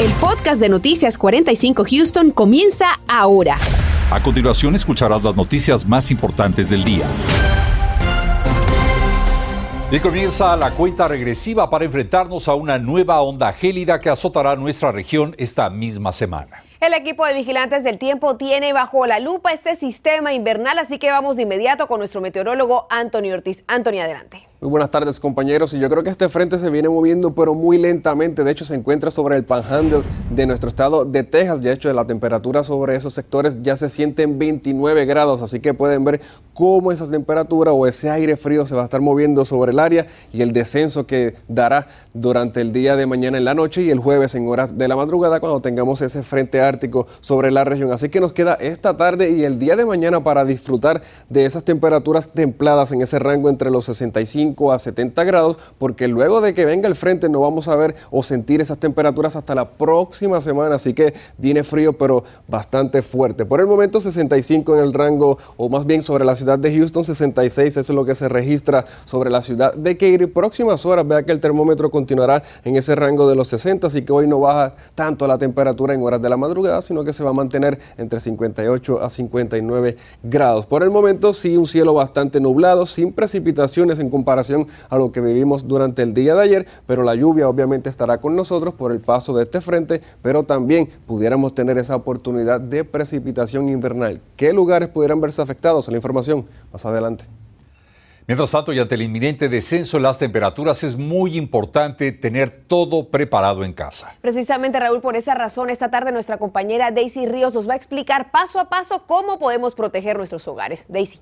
El podcast de Noticias 45 Houston comienza ahora. A continuación escucharás las noticias más importantes del día. Y comienza la cuenta regresiva para enfrentarnos a una nueva onda gélida que azotará nuestra región esta misma semana. El equipo de vigilantes del tiempo tiene bajo la lupa este sistema invernal, así que vamos de inmediato con nuestro meteorólogo Antonio Ortiz. Antonio, adelante. Muy buenas tardes compañeros. Y yo creo que este frente se viene moviendo pero muy lentamente, de hecho se encuentra sobre el panhandle de nuestro estado de Texas, de hecho la temperatura sobre esos sectores ya se siente en 29 grados, así que pueden ver cómo esa temperatura o ese aire frío se va a estar moviendo sobre el área y el descenso que dará durante el día de mañana en la noche y el jueves en horas de la madrugada cuando tengamos ese frente ártico sobre la región. Así que nos queda esta tarde y el día de mañana para disfrutar de esas temperaturas templadas en ese rango entre los 65 a 70 grados, porque luego de que venga el frente no vamos a ver o sentir esas temperaturas hasta la próxima semana, así que viene frío pero bastante fuerte. Por el momento 65 en el rango, o más bien sobre la ciudad de Houston, 66, eso es lo que se registra sobre la ciudad de Katy. Próximas horas, vea que el termómetro continuará en ese rango de los 60, así que hoy no baja tanto la temperatura en horas de la madrugada, sino que se va a mantener entre 58 a 59 grados. Por el momento sí un cielo bastante nublado, sin precipitaciones en comparación a lo que vivimos durante el día de ayer, pero la lluvia obviamente estará con nosotros por el paso de este frente, pero también pudiéramos tener esa oportunidad de precipitación invernal. ¿Qué lugares pudieran verse afectados? La información más adelante. Mientras tanto, y ante el inminente descenso en las temperaturas, es muy importante tener todo preparado en casa. Precisamente, Raúl, por esa razón, esta tarde nuestra compañera Daisy Ríos nos va a explicar paso a paso cómo podemos proteger nuestros hogares. Daisy.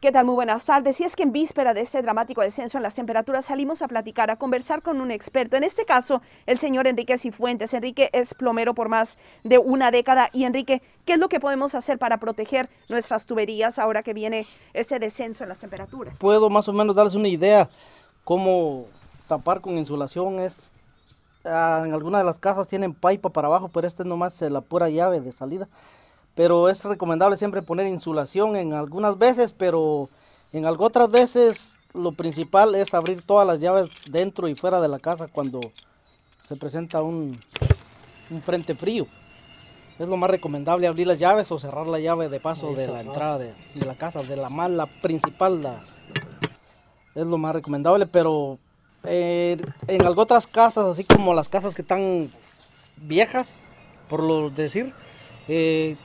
¿Qué tal? Muy buenas tardes. Y es que en víspera de este dramático descenso en las temperaturas salimos a platicar, a conversar con un experto. En este caso, el señor Enrique Cifuentes. Enrique es plomero por más de una década. Y Enrique, ¿qué es lo que podemos hacer para proteger nuestras tuberías ahora que viene este descenso en las temperaturas? Puedo más o menos darles una idea cómo tapar con insulación. Es, ah, en algunas de las casas tienen pipa para abajo, pero este es nomás la pura llave de salida pero es recomendable siempre poner insulación en algunas veces, pero en otras veces lo principal es abrir todas las llaves dentro y fuera de la casa cuando se presenta un, frente frío. Es lo más recomendable abrir las llaves o cerrar la llave de paso de la entrada de, la casa, de la mala principal. es lo más recomendable, pero eh, en otras casas, así como las casas que están viejas, por lo decir, eh,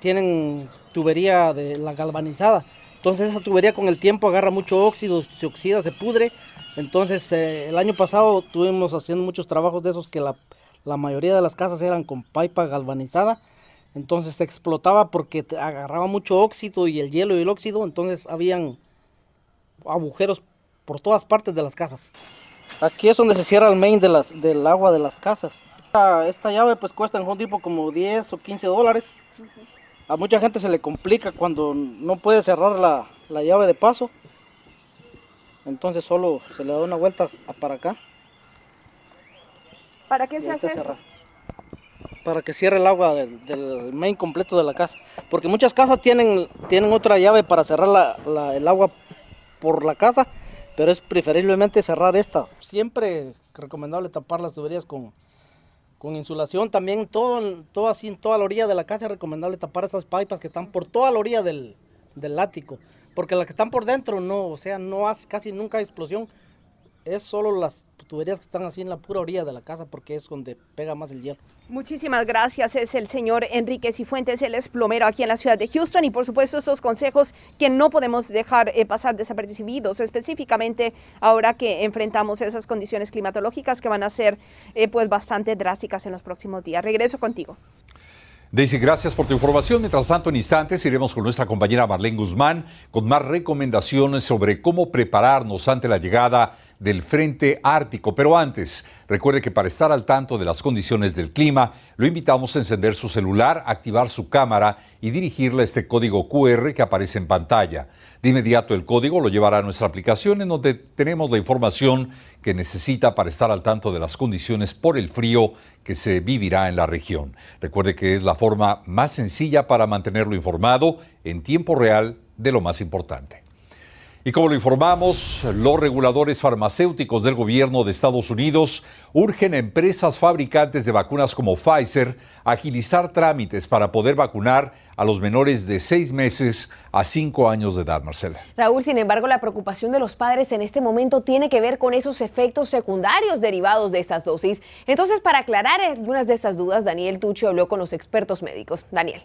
tienen tubería de la galvanizada. Entonces esa tubería con el tiempo agarra mucho óxido, se oxida, se pudre. Entonces eh, el año pasado tuvimos haciendo muchos trabajos de esos que la, mayoría de las casas eran con pipa galvanizada. Entonces se explotaba porque agarraba mucho óxido y el hielo y el óxido. Entonces habían agujeros por todas partes de las casas. Aquí es donde se cierra el main de las, del agua de las casas. Esta, llave pues cuesta en un tipo como 10 o 15 dólares a mucha gente se le complica cuando no puede cerrar la, llave de paso. Entonces solo se le da una vuelta para acá. ¿Para qué se hace eso? Para que cierre el agua del, main completo de la casa. Porque muchas casas tienen, tienen otra llave para cerrar el agua por la casa, pero es preferiblemente cerrar esta. Siempre recomendable tapar las tuberías con, con insulación también, todo, todo así en toda la orilla de la casa es recomendable tapar esas pipas que están por toda la orilla del, del porque las que están por dentro no, o sea, no hace casi nunca explosión, es solo las tuberías que están así en la pura orilla de la casa porque es donde pega más el hielo. Muchísimas gracias. Es el señor Enrique Cifuentes, él es plomero aquí en la ciudad de Houston y por supuesto esos consejos que no podemos dejar eh, pasar desapercibidos, específicamente ahora que enfrentamos esas condiciones climatológicas que van a ser eh, pues bastante drásticas en los próximos días. Regreso contigo. Daisy, gracias por tu información. Mientras tanto, en instantes iremos con nuestra compañera Marlene Guzmán con más recomendaciones sobre cómo prepararnos ante la llegada del Frente Ártico. Pero antes, recuerde que para estar al tanto de las condiciones del clima, lo invitamos a encender su celular, activar su cámara y dirigirle este código QR que aparece en pantalla. De inmediato el código lo llevará a nuestra aplicación en donde tenemos la información que necesita para estar al tanto de las condiciones por el frío que se vivirá en la región. Recuerde que es la forma más sencilla para mantenerlo informado en tiempo real de lo más importante. Y como lo informamos, los reguladores farmacéuticos del gobierno de Estados Unidos urgen a empresas fabricantes de vacunas como Pfizer a agilizar trámites para poder vacunar a los menores de seis meses a cinco años de edad, Marcela. Raúl, sin embargo, la preocupación de los padres en este momento tiene que ver con esos efectos secundarios derivados de estas dosis. Entonces, para aclarar algunas de estas dudas, Daniel Tucci habló con los expertos médicos. Daniel.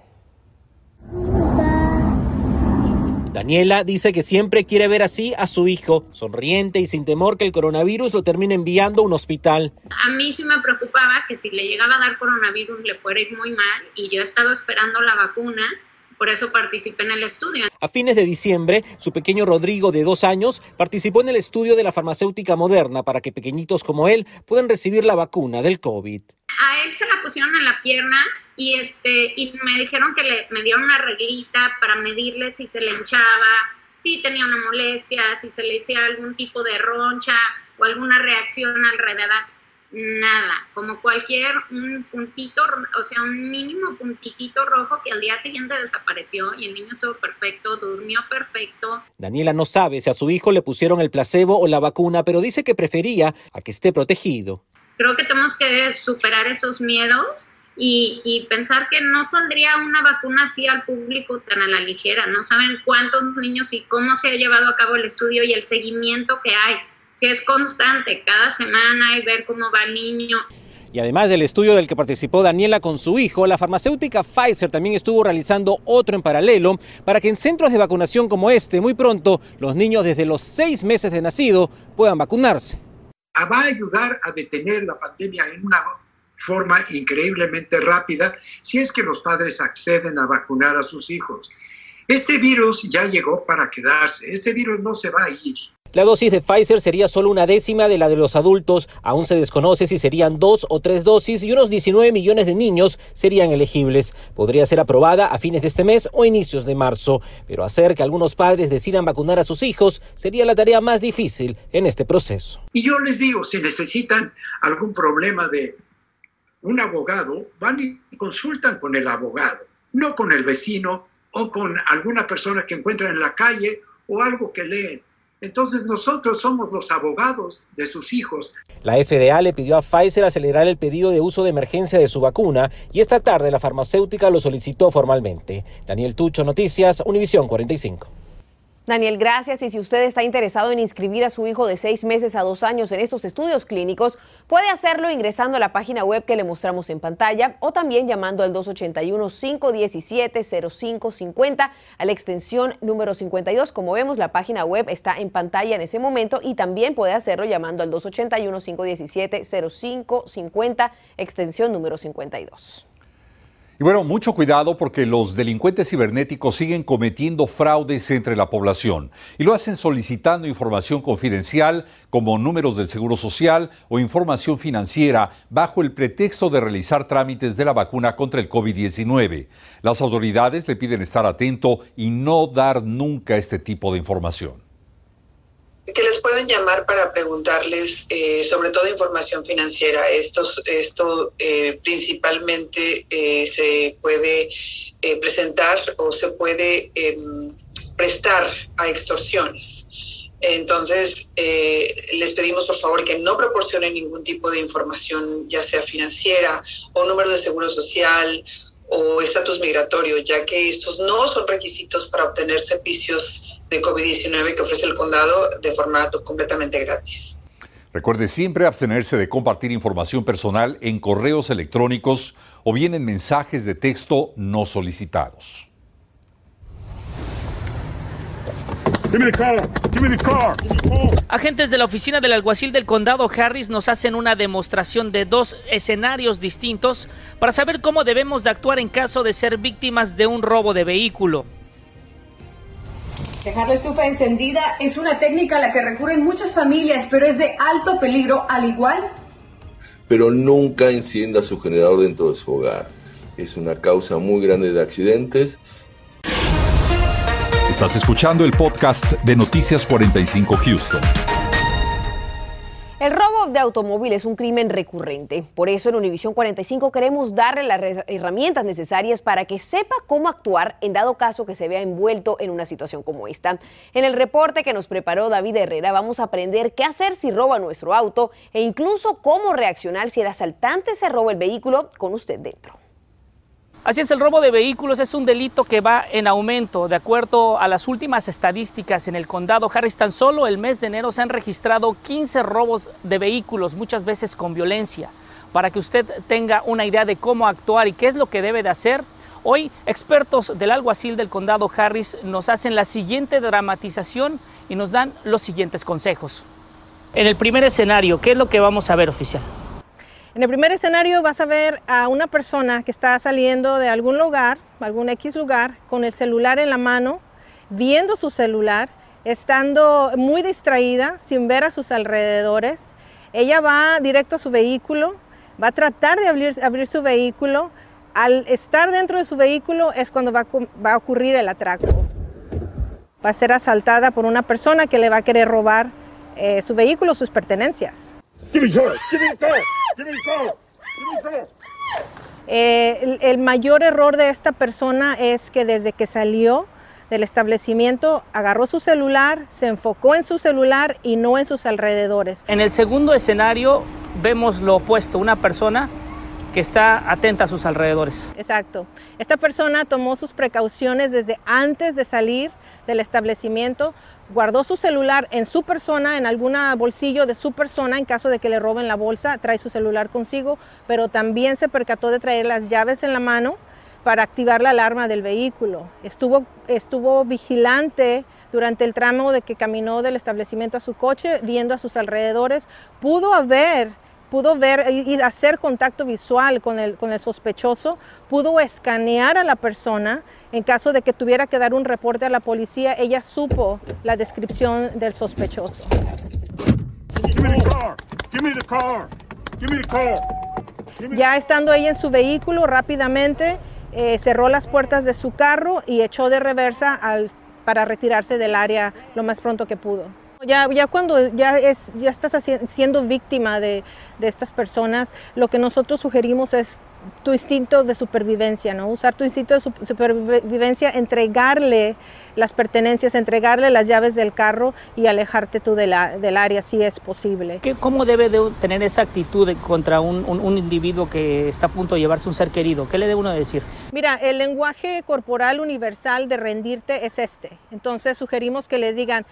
Daniela dice que siempre quiere ver así a su hijo, sonriente y sin temor que el coronavirus lo termine enviando a un hospital. A mí sí me preocupaba que si le llegaba a dar coronavirus le fuera ir muy mal y yo he estado esperando la vacuna por eso participé en el estudio. A fines de diciembre, su pequeño Rodrigo, de dos años, participó en el estudio de la farmacéutica moderna para que pequeñitos como él puedan recibir la vacuna del COVID. A él se la pusieron en la pierna y, este, y me dijeron que le, me dieron una reglita para medirle si se le hinchaba, si tenía una molestia, si se le hacía algún tipo de roncha o alguna reacción alrededor nada, como cualquier un puntito, o sea, un mínimo puntitito rojo que al día siguiente desapareció y el niño estuvo perfecto, durmió perfecto. Daniela no sabe si a su hijo le pusieron el placebo o la vacuna, pero dice que prefería a que esté protegido. Creo que tenemos que superar esos miedos y, y, pensar que no saldría una vacuna así al público tan a la ligera. No saben cuántos niños y cómo se ha llevado a cabo el estudio y el seguimiento que hay si es constante, cada semana y ver cómo va el niño. Y además del estudio del que participó Daniela con su hijo, la farmacéutica Pfizer también estuvo realizando otro en paralelo para que en centros de vacunación como este, muy pronto, los niños desde los seis meses de nacido puedan vacunarse. Va a ayudar a detener la pandemia en una forma increíblemente rápida si es que los padres acceden a vacunar a sus hijos. Este virus ya llegó para quedarse, este virus no se va a ir. La dosis de Pfizer sería solo una décima de la de los adultos. Aún se desconoce si serían dos o tres dosis y unos 19 millones de niños serían elegibles. Podría ser aprobada a fines de este mes o inicios de marzo. Pero hacer que algunos padres decidan vacunar a sus hijos sería la tarea más difícil en este proceso. Y yo les digo, si necesitan algún problema de un abogado, van y consultan con el abogado, no con el vecino o con alguna persona que encuentran en la calle o algo que leen. Entonces nosotros somos los abogados de sus hijos. La FDA le pidió a Pfizer acelerar el pedido de uso de emergencia de su vacuna y esta tarde la farmacéutica lo solicitó formalmente. Daniel Tucho, Noticias, Univisión 45. Daniel, gracias. Y si usted está interesado en inscribir a su hijo de seis meses a dos años en estos estudios clínicos, puede hacerlo ingresando a la página web que le mostramos en pantalla o también llamando al 281-517-0550 a la extensión número 52. Como vemos, la página web está en pantalla en ese momento y también puede hacerlo llamando al 281-517-0550, extensión número 52. Y bueno, mucho cuidado porque los delincuentes cibernéticos siguen cometiendo fraudes entre la población y lo hacen solicitando información confidencial como números del Seguro Social o información financiera bajo el pretexto de realizar trámites de la vacuna contra el COVID-19. Las autoridades le piden estar atento y no dar nunca este tipo de información que les pueden llamar para preguntarles eh, sobre todo información financiera. Esto, esto eh, principalmente eh, se puede presentar o se puede em, prestar a extorsiones. Entonces, les pedimos por favor que no proporcionen ningún tipo de información, ya sea financiera o número de seguro social o estatus migratorio, ya que estos no son requisitos para obtener servicios de COVID-19 que ofrece el condado de formato completamente gratis. Recuerde siempre abstenerse de compartir información personal en correos electrónicos o bien en mensajes de texto no solicitados. Agentes de la oficina del alguacil del condado Harris nos hacen una demostración de dos escenarios distintos para saber cómo debemos de actuar en caso de ser víctimas de un robo de vehículo. Dejar la estufa encendida es una técnica a la que recurren muchas familias, pero es de alto peligro al igual. Pero nunca encienda su generador dentro de su hogar. Es una causa muy grande de accidentes. Estás escuchando el podcast de Noticias 45 Houston. El robo de automóvil es un crimen recurrente. Por eso en Univisión 45 queremos darle las herramientas necesarias para que sepa cómo actuar en dado caso que se vea envuelto en una situación como esta. En el reporte que nos preparó David Herrera vamos a aprender qué hacer si roba nuestro auto e incluso cómo reaccionar si el asaltante se roba el vehículo con usted dentro. Así es, el robo de vehículos es un delito que va en aumento. De acuerdo a las últimas estadísticas en el condado Harris, tan solo el mes de enero se han registrado 15 robos de vehículos, muchas veces con violencia. Para que usted tenga una idea de cómo actuar y qué es lo que debe de hacer, hoy expertos del alguacil del condado Harris nos hacen la siguiente dramatización y nos dan los siguientes consejos. En el primer escenario, ¿qué es lo que vamos a ver, oficial? En el primer escenario vas a ver a una persona que está saliendo de algún lugar, algún X lugar, con el celular en la mano, viendo su celular, estando muy distraída, sin ver a sus alrededores. Ella va directo a su vehículo, va a tratar de abrir, su vehículo. Al estar dentro de su vehículo es cuando va a, ocurrir el atraco. Va a ser asaltada por una persona que le va a querer robar eh, su vehículo, sus pertenencias. Eh, el, mayor error de esta persona es que desde que salió del establecimiento agarró su celular, se enfocó en su celular y no en sus alrededores. En el segundo escenario vemos lo opuesto, una persona que está atenta a sus alrededores. Exacto. Esta persona tomó sus precauciones desde antes de salir del establecimiento, guardó su celular en su persona, en algún bolsillo de su persona, en caso de que le roben la bolsa, trae su celular consigo, pero también se percató de traer las llaves en la mano para activar la alarma del vehículo. Estuvo, estuvo vigilante durante el tramo de que caminó del establecimiento a su coche, viendo a sus alrededores, pudo haber pudo ver y hacer contacto visual con el, con el sospechoso, pudo escanear a la persona en caso de que tuviera que dar un reporte a la policía, ella supo la descripción del sospechoso. Ya estando ella en su vehículo, rápidamente eh, cerró las puertas de su carro y echó de reversa para retirarse del área lo más pronto que pudo. Ya, ya cuando ya, es, ya estás siendo víctima de, de estas personas, lo que nosotros sugerimos es tu instinto de supervivencia, ¿no? Usar tu instinto de supervivencia, entregarle las pertenencias, entregarle las llaves del carro y alejarte tú de la, del área si es posible. ¿Qué, ¿Cómo debe de tener esa actitud contra un, un, individuo que está a punto de llevarse un ser querido? ¿Qué le debe uno decir? Mira, el lenguaje corporal universal de rendirte es este. Entonces sugerimos que le digan,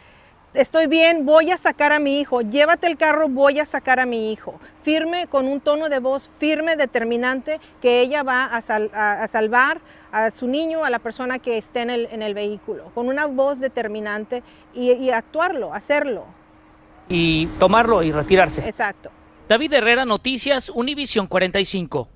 estoy bien, voy a sacar a mi hijo, llévate el carro, voy a sacar a mi hijo. Firme, con un tono de voz firme, determinante, que ella va a, salvar a su niño, a la persona que esté en el, vehículo, con una voz determinante y, y actuarlo, hacerlo. Y tomarlo y retirarse. Exacto. David Herrera, Noticias, Univisión 45.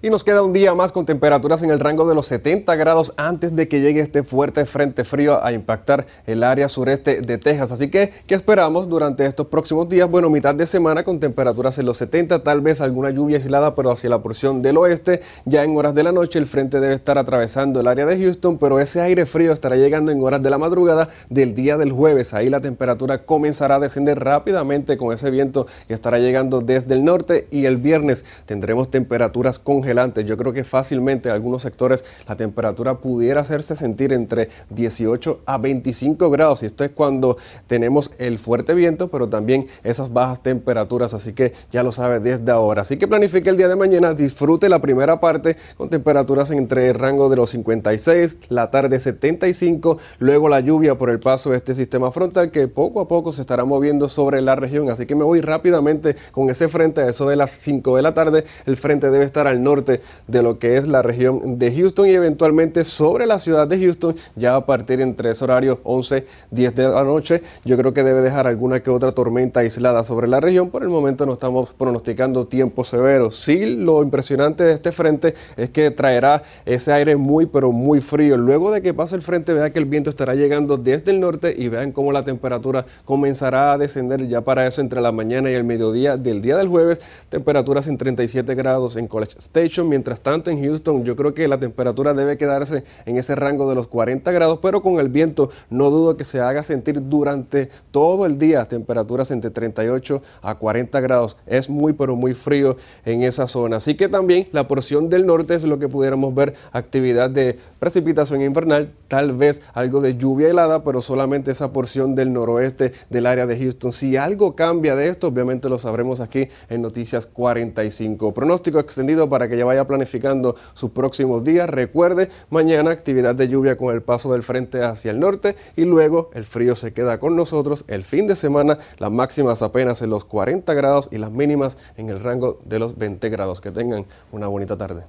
Y nos queda un día más con temperaturas en el rango de los 70 grados antes de que llegue este fuerte frente frío a impactar el área sureste de Texas. Así que, ¿qué esperamos durante estos próximos días? Bueno, mitad de semana con temperaturas en los 70, tal vez alguna lluvia aislada, pero hacia la porción del oeste. Ya en horas de la noche el frente debe estar atravesando el área de Houston, pero ese aire frío estará llegando en horas de la madrugada del día del jueves. Ahí la temperatura comenzará a descender rápidamente con ese viento que estará llegando desde el norte y el viernes tendremos temperaturas congeladas yo creo que fácilmente en algunos sectores la temperatura pudiera hacerse sentir entre 18 a 25 grados. Y esto es cuando tenemos el fuerte viento, pero también esas bajas temperaturas, así que ya lo sabe desde ahora. Así que planifique el día de mañana, disfrute la primera parte con temperaturas entre el rango de los 56, la tarde 75, luego la lluvia por el paso de este sistema frontal que poco a poco se estará moviendo sobre la región, así que me voy rápidamente con ese frente. A eso de las 5 de la tarde, el frente debe estar al norte de lo que es la región de Houston y eventualmente sobre la ciudad de Houston ya a partir entre ese horario 11, 10 de la noche. Yo creo que debe dejar alguna que otra tormenta aislada sobre la región. Por el momento no estamos pronosticando tiempo severo. Sí, lo impresionante de este frente es que traerá ese aire muy pero muy frío. Luego de que pase el frente, vean que el viento estará llegando desde el norte y vean cómo la temperatura comenzará a descender ya para eso entre la mañana y el mediodía del día del jueves. Temperaturas en 37 grados en College Station mientras tanto en Houston yo creo que la temperatura debe quedarse en ese rango de los 40 grados, pero con el viento no dudo que se haga sentir durante todo el día temperaturas entre 38 a 40 grados. Es muy pero muy frío en esa zona. Así que también la porción del norte es lo que pudiéramos ver actividad de precipitación invernal, tal vez algo de lluvia helada, pero solamente esa porción del noroeste del área de Houston. Si algo cambia de esto, obviamente lo sabremos aquí en Noticias 45. Pronóstico extendido para que ya vaya planificando sus próximos días. Recuerde, mañana actividad de lluvia con el paso del frente hacia el norte y luego el frío se queda con nosotros. El fin de semana las máximas apenas en los 40 grados y las mínimas en el rango de los 20 grados. Que tengan una bonita tarde.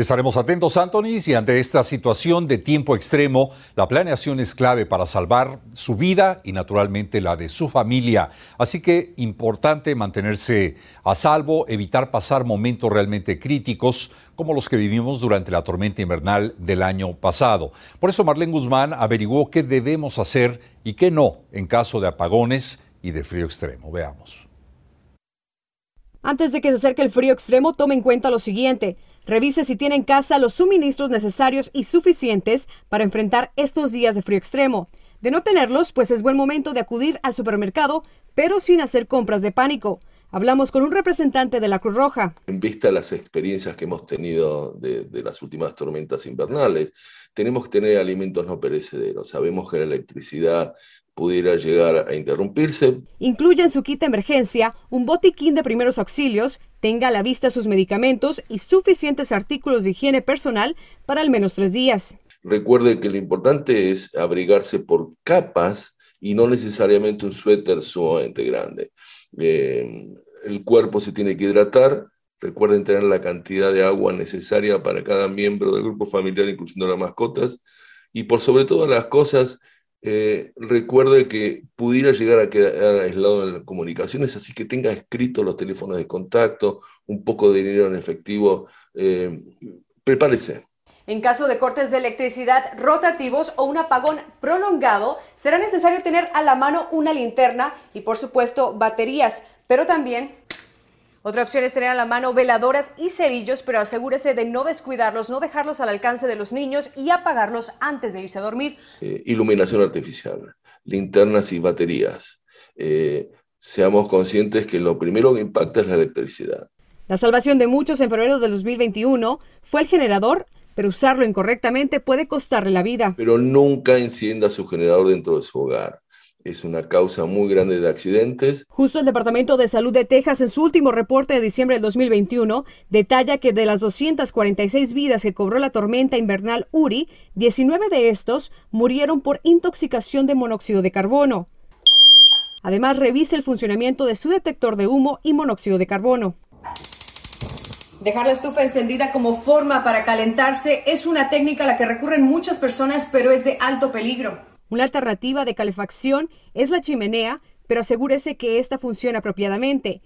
Estaremos atentos, Anthony, y ante esta situación de tiempo extremo, la planeación es clave para salvar su vida y naturalmente la de su familia. Así que importante mantenerse a salvo, evitar pasar momentos realmente críticos como los que vivimos durante la tormenta invernal del año pasado. Por eso Marlene Guzmán averiguó qué debemos hacer y qué no en caso de apagones y de frío extremo. Veamos. Antes de que se acerque el frío extremo, tome en cuenta lo siguiente. Revise si tiene en casa los suministros necesarios y suficientes para enfrentar estos días de frío extremo. De no tenerlos, pues es buen momento de acudir al supermercado, pero sin hacer compras de pánico. Hablamos con un representante de la Cruz Roja. En vista de las experiencias que hemos tenido de, de, las últimas tormentas invernales, tenemos que tener alimentos no perecederos. Sabemos que la electricidad pudiera llegar a interrumpirse. Incluye en su kit de emergencia un botiquín de primeros auxilios, tenga a la vista sus medicamentos y suficientes artículos de higiene personal para al menos tres días. Recuerde que lo importante es abrigarse por capas y no necesariamente un suéter sumamente grande. Eh, el cuerpo se tiene que hidratar. Recuerden tener la cantidad de agua necesaria para cada miembro del grupo familiar, incluyendo las mascotas. Y por sobre todas las cosas, eh, recuerde que pudiera llegar a quedar aislado en las comunicaciones, así que tenga escritos los teléfonos de contacto, un poco de dinero en efectivo, eh, prepárese. En caso de cortes de electricidad rotativos o un apagón prolongado, será necesario tener a la mano una linterna y por supuesto baterías, pero también otra opción es tener a la mano veladoras y cerillos, pero asegúrese de no descuidarlos, no dejarlos al alcance de los niños y apagarlos antes de irse a dormir. Eh, iluminación artificial, linternas y baterías. Eh, seamos conscientes que lo primero que impacta es la electricidad. La salvación de muchos en febrero del 2021 fue el generador, pero usarlo incorrectamente puede costarle la vida. Pero nunca encienda su generador dentro de su hogar es una causa muy grande de accidentes. Justo el Departamento de Salud de Texas en su último reporte de diciembre del 2021 detalla que de las 246 vidas que cobró la tormenta invernal Uri, 19 de estos murieron por intoxicación de monóxido de carbono. Además, revise el funcionamiento de su detector de humo y monóxido de carbono. Dejar la estufa encendida como forma para calentarse es una técnica a la que recurren muchas personas, pero es de alto peligro. Una alternativa de calefacción es la chimenea, pero asegúrese que ésta funcione apropiadamente.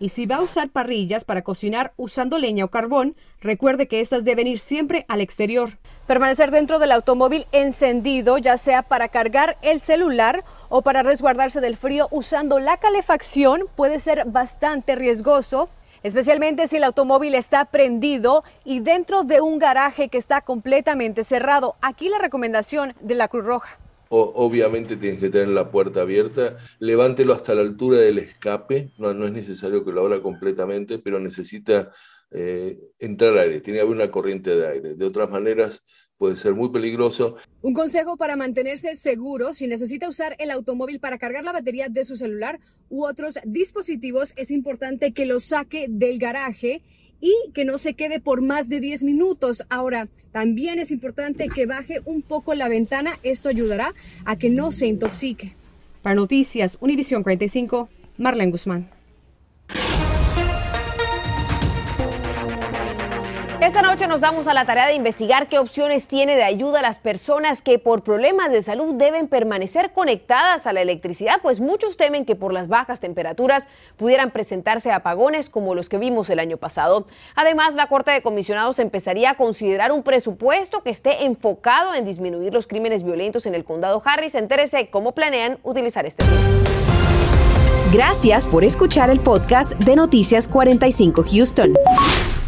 Y si va a usar parrillas para cocinar usando leña o carbón, recuerde que estas deben ir siempre al exterior. Permanecer dentro del automóvil encendido, ya sea para cargar el celular o para resguardarse del frío usando la calefacción, puede ser bastante riesgoso especialmente si el automóvil está prendido y dentro de un garaje que está completamente cerrado. Aquí la recomendación de la Cruz Roja. obviamente tienes que tener la puerta abierta, levántelo hasta la altura del escape, no, no es necesario que lo abra completamente, pero necesita eh, entrar aire, tiene que haber una corriente de aire. De otras maneras, puede ser muy peligroso. Un consejo para mantenerse seguro si necesita usar el automóvil para cargar la batería de su celular u otros dispositivos, es importante que lo saque del garaje y que no se quede por más de 10 minutos. Ahora, también es importante que baje un poco la ventana, esto ayudará a que no se intoxique. Para Noticias, Univisión 45, Marlene Guzmán. Esta noche nos damos a la tarea de investigar qué opciones tiene de ayuda a las personas que por problemas de salud deben permanecer conectadas a la electricidad, pues muchos temen que por las bajas temperaturas pudieran presentarse apagones como los que vimos el año pasado. Además, la Corte de Comisionados empezaría a considerar un presupuesto que esté enfocado en disminuir los crímenes violentos en el condado Harris. Entérese cómo planean utilizar este tiempo. Gracias por escuchar el podcast de Noticias 45 Houston.